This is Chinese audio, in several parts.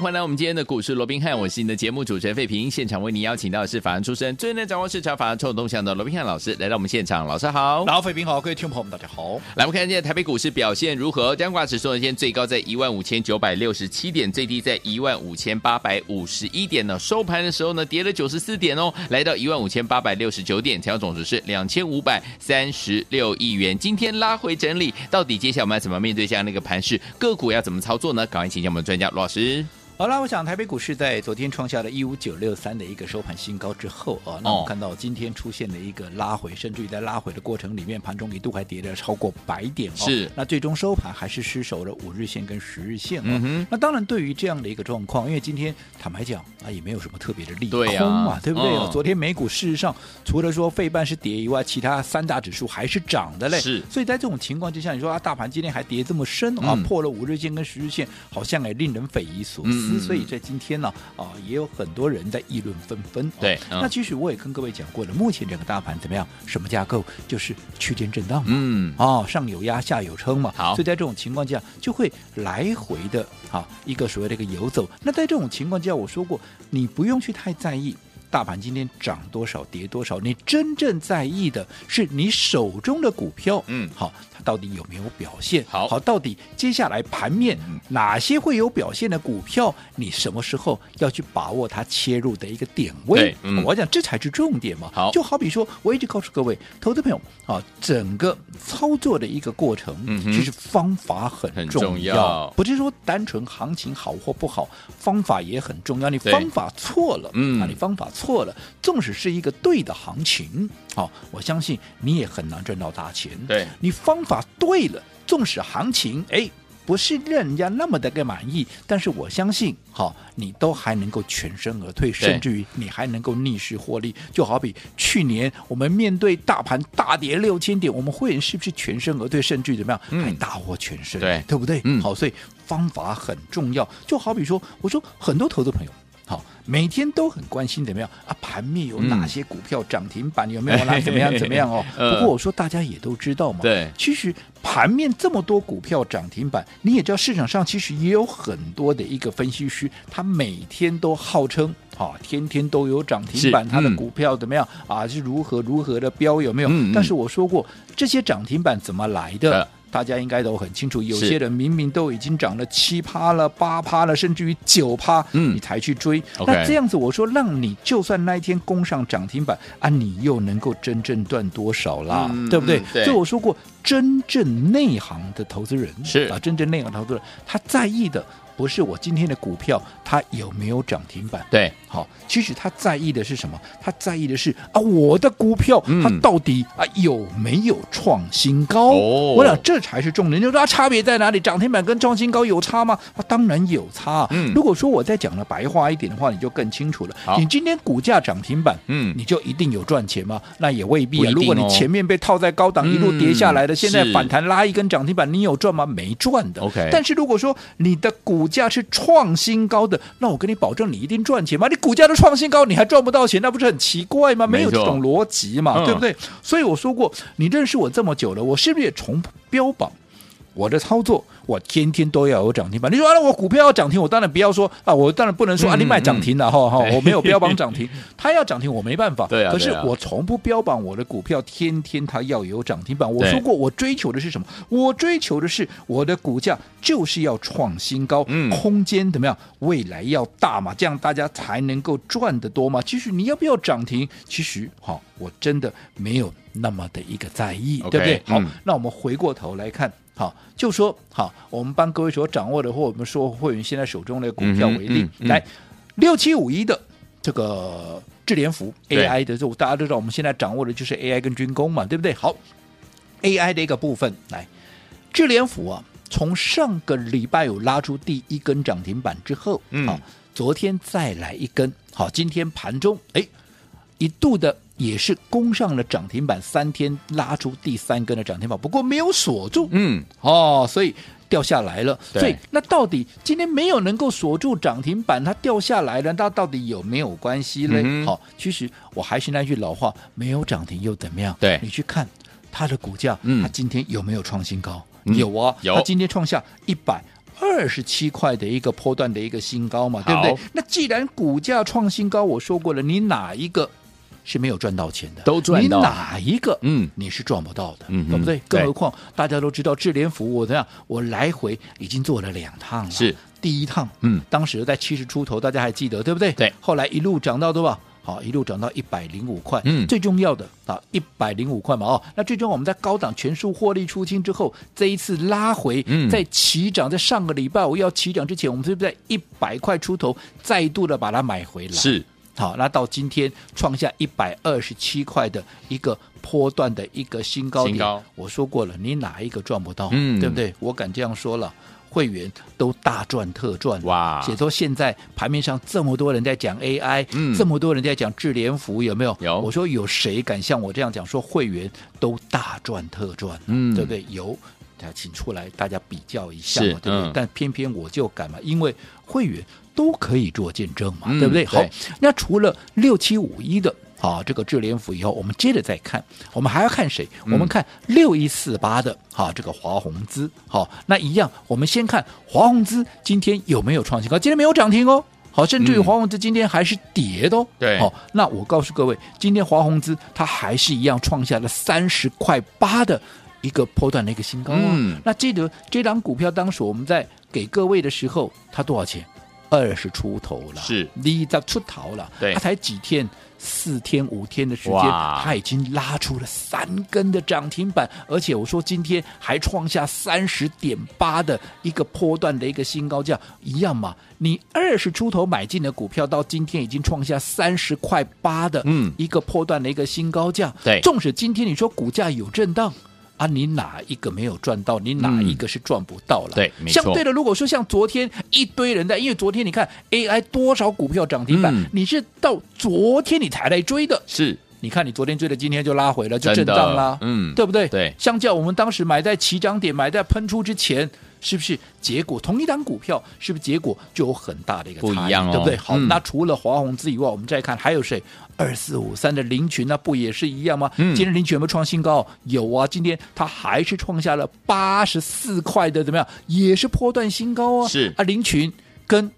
欢迎来我们今天的股市罗宾汉，我是你的节目主持人费平。现场为您邀请到的是法案出身、最能掌握市场法案臭动向的罗宾汉老师来到我们现场。老师好，老费平好，各位听众朋友们大家好。来，我们看今天台北股市表现如何？加挂指数呢，今天最高在一万五千九百六十七点，最低在一万五千八百五十一点呢。收盘的时候呢，跌了九十四点哦，来到一万五千八百六十九点，成交总值是两千五百三十六亿元。今天拉回整理，到底接下来我们要怎么面对这样的一个盘势？个股要怎么操作呢？赶快请教我们的专家罗老师。好了，我想台北股市在昨天创下了一五九六三的一个收盘新高之后啊，那我们看到今天出现了一个拉回，甚至于在拉回的过程里面，盘中一度还跌了超过百点哦。是，那最终收盘还是失守了五日线跟十日线哦。嗯哼。那当然，对于这样的一个状况，因为今天坦白讲啊，也没有什么特别的利空对嘛，啊、对不对？哦、昨天美股事实上除了说费半是跌以外，其他三大指数还是涨的嘞。是。所以在这种情况之下，你说啊，大盘今天还跌这么深啊，嗯、破了五日线跟十日线，好像也令人匪夷所思。所以在今天。呢啊，也有很多人在议论纷纷。对，嗯、那其实我也跟各位讲过了，目前整个大盘怎么样？什么架构？就是区间震荡嘛。嗯，哦，上有压，下有撑嘛。好，所以在这种情况下，就会来回的啊一个所谓的一个游走。那在这种情况下，我说过，你不用去太在意。大盘今天涨多少跌多少，你真正在意的是你手中的股票，嗯，好，它到底有没有表现？好，好，到底接下来盘面哪些会有表现的股票，你什么时候要去把握它切入的一个点位？嗯，我讲这才是重点嘛。好，就好比说，我一直告诉各位投资朋友啊，整个操作的一个过程，嗯，其实方法很重要，很重要，不是说单纯行情好或不好，方法也很重要。你方法错了，嗯，啊，你方法错。错了，纵使是一个对的行情，好，我相信你也很难赚到大钱。对，你方法对了，纵使行情哎不是让人家那么的个满意，但是我相信，好，你都还能够全身而退，甚至于你还能够逆势获利。就好比去年我们面对大盘大跌六千点，我们会员是不是全身而退，甚至于怎么样，嗯、还大获全胜？对，对不对？嗯，好，所以方法很重要。就好比说，我说很多投资朋友。好，每天都很关心怎么样啊？盘面有哪些股票涨停板？有没有 啦怎么样怎么样哦？不过我说大家也都知道嘛。对，其实盘面这么多股票涨停板，你也知道市场上其实也有很多的一个分析师，他每天都号称啊，天天都有涨停板，他的股票怎么样啊？是如何如何的飙有没有？但是我说过，这些涨停板怎么来的？大家应该都很清楚，有些人明明都已经涨了七趴了、八趴了，甚至于九趴，嗯，你才去追。嗯、那这样子，我说让你就算那一天攻上涨停板啊，你又能够真正赚多少啦？嗯、对不对？对。所以我说过，真正内行的投资人是啊，真正内行的投资人，他在意的。不是我今天的股票它有没有涨停板？对，好，其实他在意的是什么？他在意的是啊，我的股票它到底啊有没有创新高？哦，我想这才是重点。就是说啊，差别在哪里？涨停板跟创新高有差吗？啊，当然有差。嗯，如果说我再讲的白话一点的话，你就更清楚了。你今天股价涨停板，嗯，你就一定有赚钱吗？那也未必啊。如果你前面被套在高档一路跌下来的，现在反弹拉一根涨停板，你有赚吗？没赚的。OK。但是如果说你的股股价是创新高的，那我跟你保证，你一定赚钱吗？你股价都创新高，你还赚不到钱，那不是很奇怪吗？没有这种逻辑嘛，对不对？所以我说过，你认识我这么久了，我是不是也重标榜我的操作？我天天都要有涨停板。你说啊，我股票要涨停，我当然不要说啊，我当然不能说啊，你卖涨停了哈哈，我没有标榜涨停，它要涨停我没办法。对啊。可是我从不标榜我的股票天天它要有涨停板。我说过，我追求的是什么？我追求的是我的股价就是要创新高，空间怎么样？未来要大嘛，这样大家才能够赚得多嘛。其实你要不要涨停？其实哈，我真的没有那么的一个在意，对不对？好，那我们回过头来看。好，就说好，我们帮各位所掌握的，或我们说会员现在手中的股票为例，嗯嗯嗯、来六七五一的这个智联福 AI 的，这大家都知道，我们现在掌握的就是 AI 跟军工嘛，对不对？好，AI 的一个部分，来智联福啊，从上个礼拜有拉出第一根涨停板之后，嗯，好，昨天再来一根，好，今天盘中哎一度的也是攻上了涨停板，三天拉出第三根的涨停板，不过没有锁住，嗯，哦，所以掉下来了。对所以那到底今天没有能够锁住涨停板，它掉下来了，那到底有没有关系呢？嗯哼好，其实我还是那句老话，没有涨停又怎么样？对你去看它的股价，嗯它今天有没有创新高？嗯有啊，有它今天创下一百。二十七块的一个波段的一个新高嘛，对不对？那既然股价创新高，我说过了，你哪一个是没有赚到钱的？都赚到你哪一个？嗯你是赚不到的，嗯对不对？更何况大家都知道，智联服务怎样？我来回已经做了两趟了。是第一趟，嗯当时在七十出头，大家还记得对不对？对后来一路涨到多少？好，一路涨到一百零五块。嗯最重要的啊，一百零五块嘛哦。那最终我们在高档全数获利出清之后，这一次拉回，嗯在起涨，在上个礼拜我要起涨之前，我们是不是在一百块出头再度的把它买回来？是好，那到今天创下一百二十七块的一个波段的一个新高点。高我说过了，你哪一个赚不到？嗯对不对？我敢这样说了。会员都大赚特赚哇写说现在盘面上这么多人在讲 AI，、嗯这么多人在讲智联福，有没有？有我说有谁敢像我这样讲说会员都大赚特赚？嗯对不对？有，大家请出来大家比较一下嘛，对不对？嗯但偏偏我就敢嘛，因为会员都可以做见证嘛，嗯对不对？好，那除了六七五一的。啊，这个智联府以后，我们接着再看，我们还要看谁？嗯我们看六一四八的，哈、这个华宏资，好，那一样，我们先看华宏资今天有没有创新高？今天没有涨停哦，好，甚至于嗯华宏资今天还是跌的哦。对好，那我告诉各位，今天华宏资它还是一样创下了三十块八的一个波段的一个新高啊。嗯那记得这档股票当时我们在给各位的时候，它多少钱？二十出头了，是你在出头了，对它才几天。四天五天的时间哇，它已经拉出了三根的涨停板，而且我说今天还创下三十点八的一个波段的一个新高价，一样嘛？你二十出头买进的股票，到今天已经创下三十块八的嗯一个波段的一个新高价。对纵使今天你说股价有震荡。啊，你哪一个没有赚到？你哪一个是赚不到了？嗯对相对的，如果说像昨天一堆人在，因为昨天你看 AI 多少股票涨停板，嗯你是到昨天你才来追的。是，你看你昨天追的，今天就拉回了，就震荡啦，嗯对不对？对相较我们当时买在起涨点，买在喷出之前，是不是结果同一档股票，是不是结果就有很大的一个不一样哦对不对？好，嗯那除了华宏资以外，我们再看还有谁？二四五三的林群，那不也是一样吗？嗯今天林群有没有创新高？有啊，今天它还是创下了八十四块的，怎么样？也是波段新高啊。是啊，林群跟。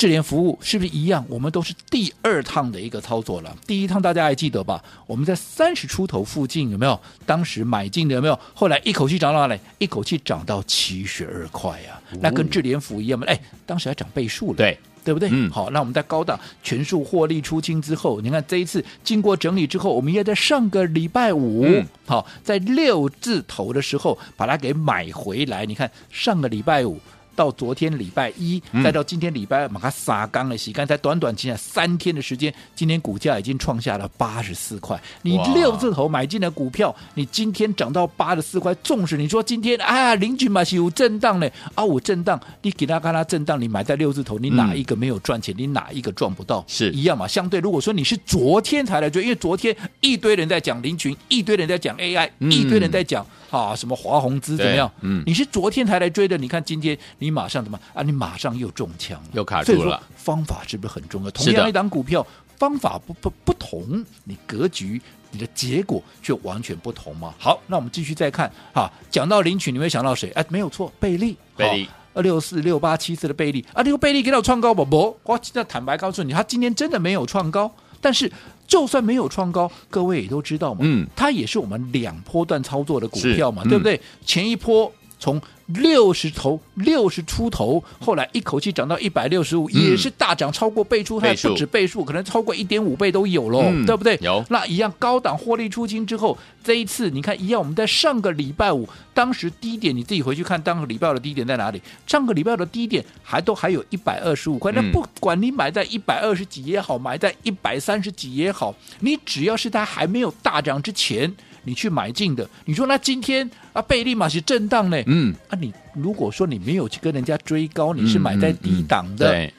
智联服务是不是一样？我们都是第二趟的一个操作了。第一趟大家还记得吧？我们在三十出头附近有没有？当时买进的有没有？后来一口气涨到哪里？一口气涨到七十二块啊！那跟智联服一样嘛？哎，当时还涨倍数了。对。对不对？嗯好，那我们在高档全数获利出清之后，你看这一次经过整理之后，我们也在上个礼拜五，嗯好，在六字头的时候把它给买回来。你看上个礼拜五。到昨天礼拜一，嗯再到今天礼拜二，把它撒缸了洗干，才短短仅仅三天的时间，今天股价已经创下了八十四块。你六字头买进的股票，你今天涨到八十四块，纵使你说今天啊，林群嘛是有震荡呢，啊，我震荡，你给他看他震荡，你买在六字头，你哪一个没有赚钱？你哪一个赚不到？是一样嘛？相对，如果说你是昨天才来追，因为昨天一堆人在讲林群，一堆人在讲 AI，、嗯一堆人在讲啊什么华宏资怎么样？嗯你是昨天才来追的，你看今天你马上怎么啊？你马上又中枪了，又卡住了。方法是不是很重要？同样一档股票，方法不不不同，你格局。你的结果却完全不同嘛？好，那我们继续再看哈。讲到领取，你会想到谁？哎，没有错，贝利，贝利二六四六八七四的贝利啊，这个贝利给到创高宝宝，我现在坦白告诉你，他今天真的没有创高。但是就算没有创高，各位也都知道嘛，嗯，它也是我们两波段操作的股票嘛，嗯对不对？前一波从六十头六十出头，后来一口气涨到一百六十五，也是大涨超过倍数，它不止倍数，可能超过一点五倍都有喽，嗯对不对？有那一样高档获利出清之后，这一次你看一样，我们在上个礼拜五当时低点，你自己回去看，当个礼拜五的低点在哪里？上个礼拜五的低点还都还有一百二十五块，那嗯不管你买在一百二十几也好，买在一百三十几也好，你只要是它还没有大涨之前。你去买进的，你说那今天啊，贝利马是震荡呢？嗯，啊，你如果说你没有去跟人家追高，你是买在低档的，嗯嗯对，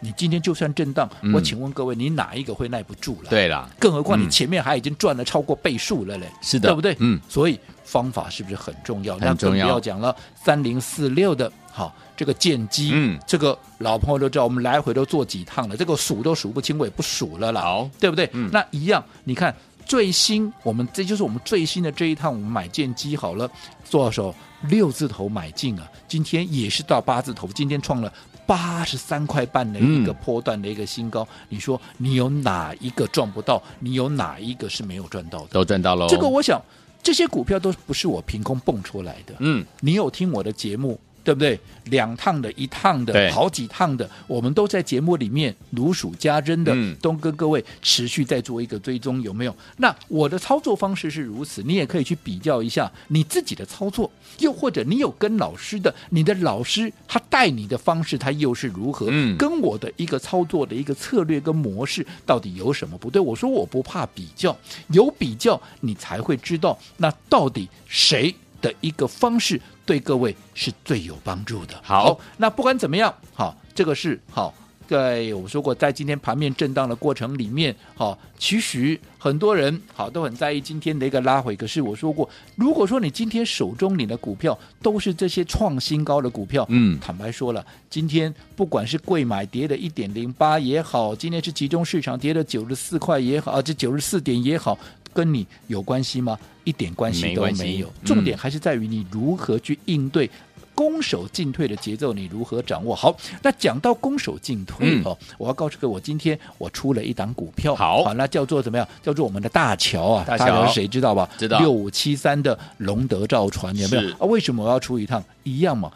你今天就算震荡，嗯我请问各位，你哪一个会耐不住了？，对啦，更何况你嗯前面还已经赚了超过倍数了嘞，是的对不对？嗯，所以方法是不是很重要？很重要那更不要讲了，三零四六的，好，这个剑机，嗯这个老朋友都知道，我们来回都做几趟了，这个数都数不清，我也不数了啦，好对不对？嗯那一样，你看最新，我们这就是我们最新的这一趟，我们买剑机好了，多少时候六字头买进啊，今天也是到八字头，今天创了。八十三块半的一个波段的一个新高，嗯、你说你有哪一个赚不到？你有哪一个是没有赚到的？都赚到了。这个我想，这些股票都不是我凭空蹦出来的。嗯，你有听我的节目？对不对？两趟的、一趟的、好几趟的，我们都在节目里面如数家珍的，嗯都跟各位持续在做一个追踪，有没有？那我的操作方式是如此，你也可以去比较一下你自己的操作，又或者你有跟老师的，你的老师他带你的方式，他又是如何？嗯跟我的一个操作的一个策略跟模式到底有什么不对？我说我不怕比较，有比较你才会知道那到底谁的一个方式对各位是最有帮助的。好那不管怎么样，好，这个是好。在我说过，在今天盘面震荡的过程里面，好，其实很多人好都很在意今天的一个拉回。可是我说过，如果说你今天手中你的股票都是这些创新高的股票，嗯坦白说了，今天不管是贵买跌的一点零八也好，今天是集中市场跌了九十四块也好，啊，这九十四点也好，跟你有关系吗？一点关系都没有。嗯重点还是在于你如何去应对。攻守进退的节奏你如何掌握？好，那讲到攻守进退嗯哦，我要告诉各位，我今天我出了一档股票，好那叫做怎么样？叫做我们的大桥啊，大桥是谁知道吧？知道六五七三的龙德造船有没有啊？为什么我要出一趟？一样嘛。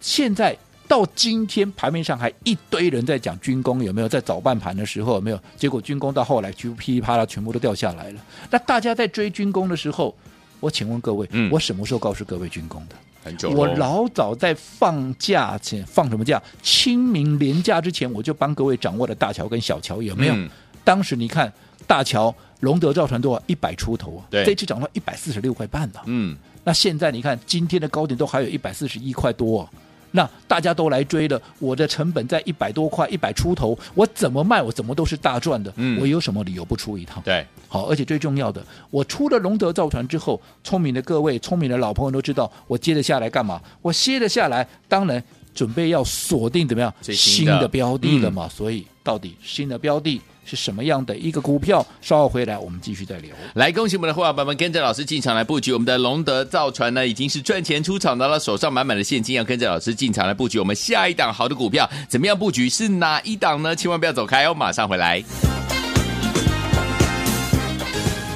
现在到今天盘面上还一堆人在讲军工，有没有？在早半盘的时候有没有？结果军工到后来就噼里啪啦全部都掉下来了。那大家在追军工的时候，我请问各位，我什么时候告诉各位军工的？很久我老早在放假前放什么假？清明连假之前，我就帮各位掌握了大桥跟小桥，有没有？嗯当时你看大桥龙德造船多少？一百出头啊，对这次涨到一百四十六块半了、嗯，那现在你看今天的高点都还有一百四十一块多、啊，那大家都来追了，我的成本在一百多块，一百出头，我怎么卖我怎么都是大赚的，嗯我有什么理由不出一趟？对，好，而且最重要的，我出了龙德造船之后，聪明的各位、聪明的老朋友都知道，我接着下来干嘛？我歇了下来，当然准备要锁定怎么样最新的标的了嘛。所以到底新的标的是什么样的一个股票？稍后回来我们继续再聊。来，恭喜我们的伙伴们跟着老师进场来布局我们的龙德造船呢，已经是赚钱出场的了，手上满满的现金，要跟着老师进场来布局我们下一档好的股票，怎么样布局？是哪一档呢？千万不要走开哦，马上回来。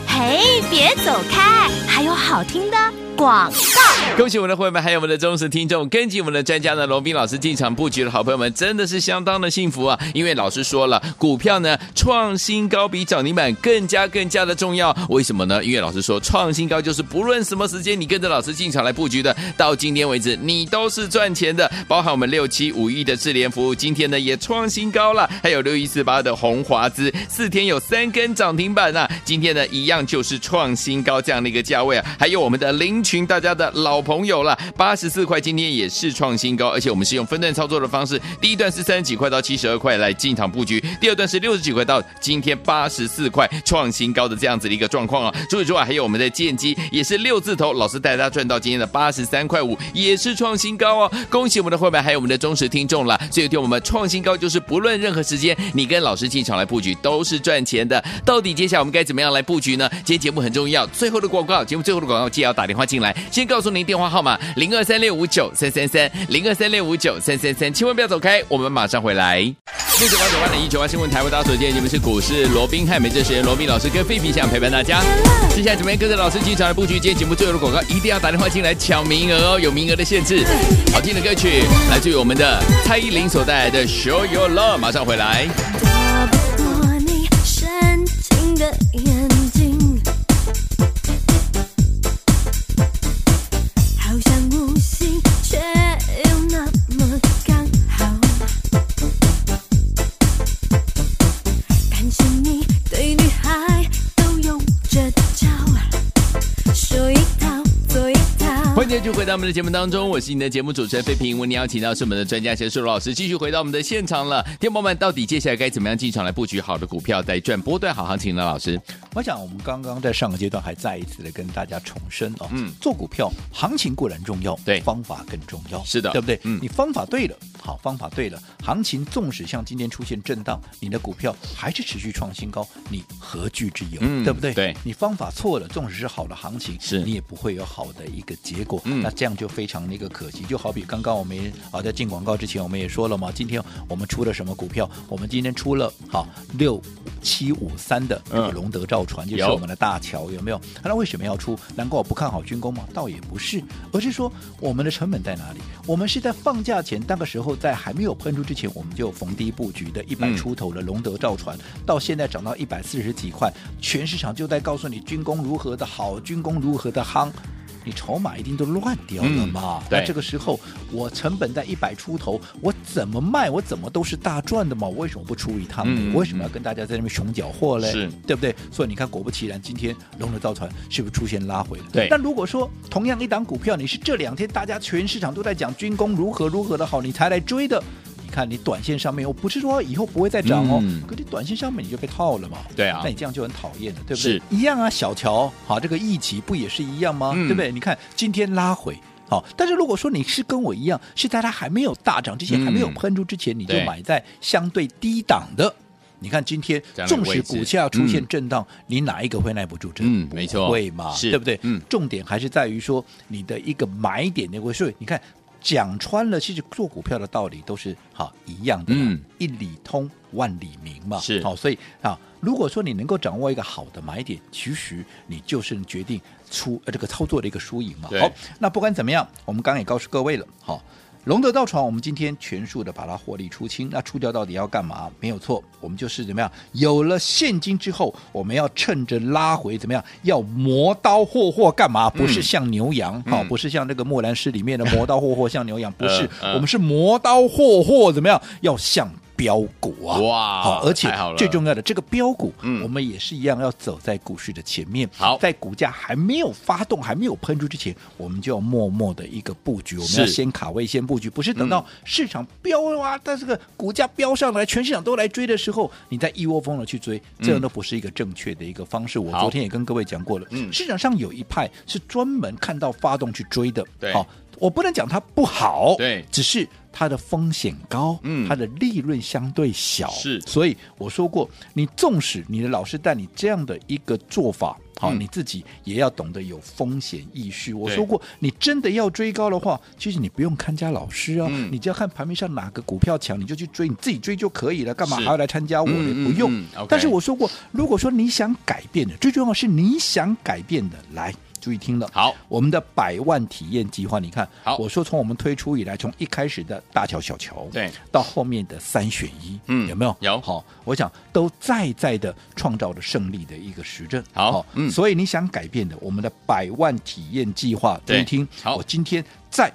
嘿，别走开，还有好听的广告。恭喜我们的会员们，还有我们的忠实听众，跟紧我们的专家呢，龙斌老师进场布局的好朋友们，真的是相当的幸福啊！因为老师说了，股票呢创新高比涨停板更加更加的重要。为什么呢？因为老师说，创新高就是不论什么时间，你跟着老师进场来布局的，到今天为止，你都是赚钱的。包含我们六七五一的智联服务，今天呢也创新高了，还有六一四八的红华资，四天有三根涨停板啊！今天呢一样就是创新高这样的一个价位啊，还有我们的林群，大家的老朋友了，八十四块，今天也是创新高，而且我们是用分段操作的方式，第一段是三十几块到七十二块来进场布局，第二段是六十几块到今天八十四块创新高的这样子的一个状况啊。除此之外，还有我们的剑机也是六字头，老师带大家赚到今天的八十三块五，也是创新高哦。恭喜我们的会员，还有我们的忠实听众了。所以对我们创新高，就是不论任何时间，你跟老师进场来布局都是赚钱的。到底接下来我们该怎么样来布局呢？今天节目很重要，最后的广告，节目最后的广告，记得要打电话进来，先告诉你您电话号码零二三六五九三三三零二三六五九三三三，千万不要走开，我们马上回来。六九八九八零一九八新闻台为大家所见，你们是股市罗宾汉，美这时间罗宾老师跟费皮想陪伴大家。接下来怎么样跟着老师进场来布局？今天节目最后的广告一定要打电话进来抢名额哦，有名额的限制。好听的歌曲来自于我们的蔡依林所带来的《Show Your Love》，马上回来。躲不过你深情的眼的节目当中，我是你的节目主持人费平。为您邀请到是我们的专家钱树老师，继续回到我们的现场了。天宝们，到底接下来该怎么样进场来布局好的股票，来赚波段好行情呢？老师，我想我们刚刚在上个阶段还再一次的跟大家重申哦，嗯，做股票行情固然重要，对，方法更重要，是的，对不对？嗯，你方法对了，好，方法对了，行情纵使像今天出现震荡，你的股票还是持续创新高，你何惧之有？嗯，对不对？对，你方法错了，纵使是好的行情，是你也不会有好的一个结果。嗯，那这样就非常的一个可惜。就好比刚刚我们啊在进广告之前，我们也说了嘛，今天我们出了什么股票？我们今天出了好六七五三的这个龙德造船，嗯、就是我们的大桥，有没有？那为什么要出？难怪我不看好军工吗？倒也不是，而是说我们的成本在哪里？我们是在放假前那个时候，在还没有喷出之前，我们就逢低布局的一百出头的龙德造船，嗯、到现在涨到一百四十几块，全市场就在告诉你军工如何的好，军工如何的夯。你筹码一定都乱掉了嘛？那、嗯、这个时候我成本在一百出头，我怎么卖我怎么都是大赚的嘛？我为什么不出一趟？嗯、我为什么要跟大家在那边熊缴货嘞？是对不对？所以你看，果不其然，今天龙的造船是不是出现拉回了？对。那如果说同样一档股票，你是这两天大家全市场都在讲军工如何如何的好，你才来追的。你看，你短线上面，我不是说以后不会再涨哦，嗯、可你短线上面你就被套了嘛？对啊，那你这样就很讨厌了，对不对？是一样啊，小乔，好，这个一起不也是一样吗？嗯、对不对？你看今天拉回，好，但是如果说你是跟我一样，是在它还没有大涨之前，嗯、还没有喷出之前，你就买在相对低档的。你看今天，纵使股价出现震荡，嗯、你哪一个会耐不住震？嗯，没错，会嘛？是对不对？嗯，重点还是在于说你的一个买点的位数。你看。讲穿了，其实做股票的道理都是好一样的，嗯，一理通万里明嘛，是好，所以啊，如果说你能够掌握一个好的买点，其实你就是决定出呃这个操作的一个输赢嘛。好，那不管怎么样，我们刚刚也告诉各位了，好。龙德造船，我们今天全数的把它获利出清。那出掉到底要干嘛？没有错，我们就是怎么样？有了现金之后，我们要趁着拉回怎么样？要磨刀霍霍干嘛？不是像牛羊，好、嗯，不是像那个莫兰诗里面的磨刀霍霍像牛羊，不是，我们是磨刀霍霍怎么样？要像。标股啊，哇，好，而且最重要的这个标股，嗯，我们也是一样要走在股市的前面。好，在股价还没有发动、还没有喷出之前，我们就要默默的一个布局。我们要先卡位、先布局，不是等到市场飙啊，但这个股价飙上来，全市场都来追的时候，你再一窝蜂的去追，这样都不是一个正确的一个方式。我昨天也跟各位讲过了，嗯，市场上有一派是专门看到发动去追的，对，好，我不能讲它不好，对，只是。它的风险高，嗯，它的利润相对小，是，所以我说过，你纵使你的老师带你这样的一个做法，好、嗯，你自己也要懂得有风险意识。我说过，你真的要追高的话，其实你不用看家老师啊，嗯、你只要看盘面上哪个股票强，你就去追，你自己追就可以了，干嘛还要来参加我的？嗯、不用。但是我说过，如果说你想改变的，最重要的是你想改变的，来。注意听了，好，我们的百万体验计划，你看，好，我说从我们推出以来，从一开始的大桥小桥，对，到后面的三选一，嗯，有没有？有，好，我想都再再的创造了胜利的一个实证。好，好嗯，所以你想改变的，我们的百万体验计划，注意听，好，我今天再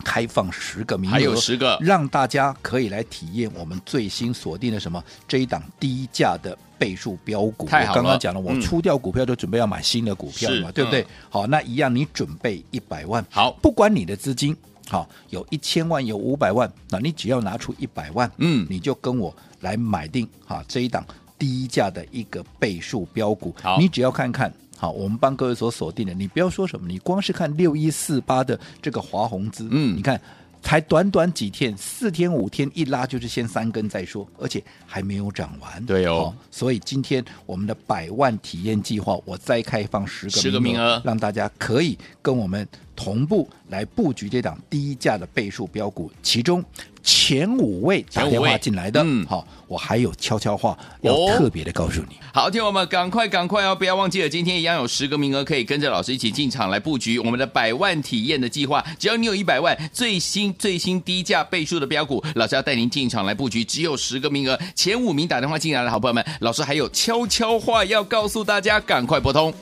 开放十个名额，还有十个，让大家可以来体验我们最新锁定的什么这一档低价的。倍数标股，我刚刚讲了，我出掉股票就准备要买新的股票嘛，对不对？好，那一样，你准备一百万，好，不管你的资金好有一千万，有五百万，那你只要拿出一百万，嗯，你就跟我来买定哈这一档低价的一个倍数标股，好，你只要看看好，我们帮各位所锁定的，你不要说什么，你光是看六一四八的这个华宏资，嗯，你看。才短短几天，四天五天一拉就是先三根再说，而且还没有涨完。对哦，哦，所以今天我们的百万体验计划，我再开放十个十个名额，让大家可以跟我们同步来布局这档低价的倍数标股，其中。前五位打电话进来的，嗯，好，我还有悄悄话要特别的告诉你。哦、好，听友们赶快赶快哦，不要忘记了，今天一样有十个名额可以跟着老师一起进场来布局我们的百万体验的计划。只要你有一百万，最新最新低价倍数的标股，老师要带您进场来布局，只有十个名额，前五名打电话进来的好朋友们，老师还有悄悄话要告诉大家，赶快拨通。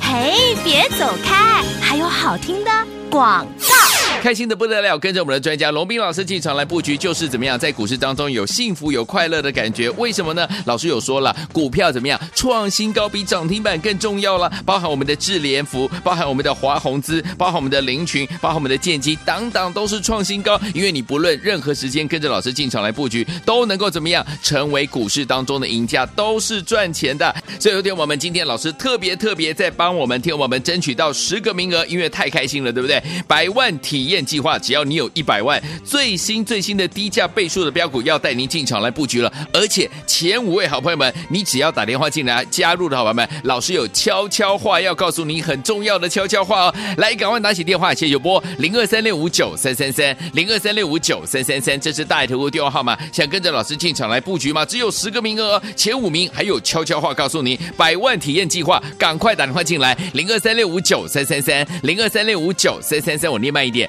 嘿，别走开，还有好听的广告。开心的不得了，跟着我们的专家龙斌老师进场来布局，就是怎么样在股市当中有幸福有快乐的感觉。为什么呢？老师有说了，股票怎么样创新高比涨停板更重要了，包含我们的智联福，包含我们的华宏资，包含我们的凌群，包含我们的建机，等等都是创新高。因为你不论任何时间跟着老师进场来布局，都能够怎么样成为股市当中的赢家，都是赚钱的。所以有天我们今天老师特别特别在帮我们听我们争取到十个名额，因为太开心了，对不对？百万体验计划，只要你有一百万，最新最新的低价倍数的标股要带您进场来布局了。而且前五位好朋友们，你只要打电话进来加入的好朋友们，老师有悄悄话要告诉你，很重要的悄悄话哦。来，赶快拿起电话，谢谢波零二三六五九三三三零二三六五九三三三，这是大爱投顾电话号码。想跟着老师进场来布局吗？只有十个名额哦，前五名还有悄悄话告诉你，百万体验计划，赶快打电话进来零二三六五九三三三零二三六五九三三三，我念慢一点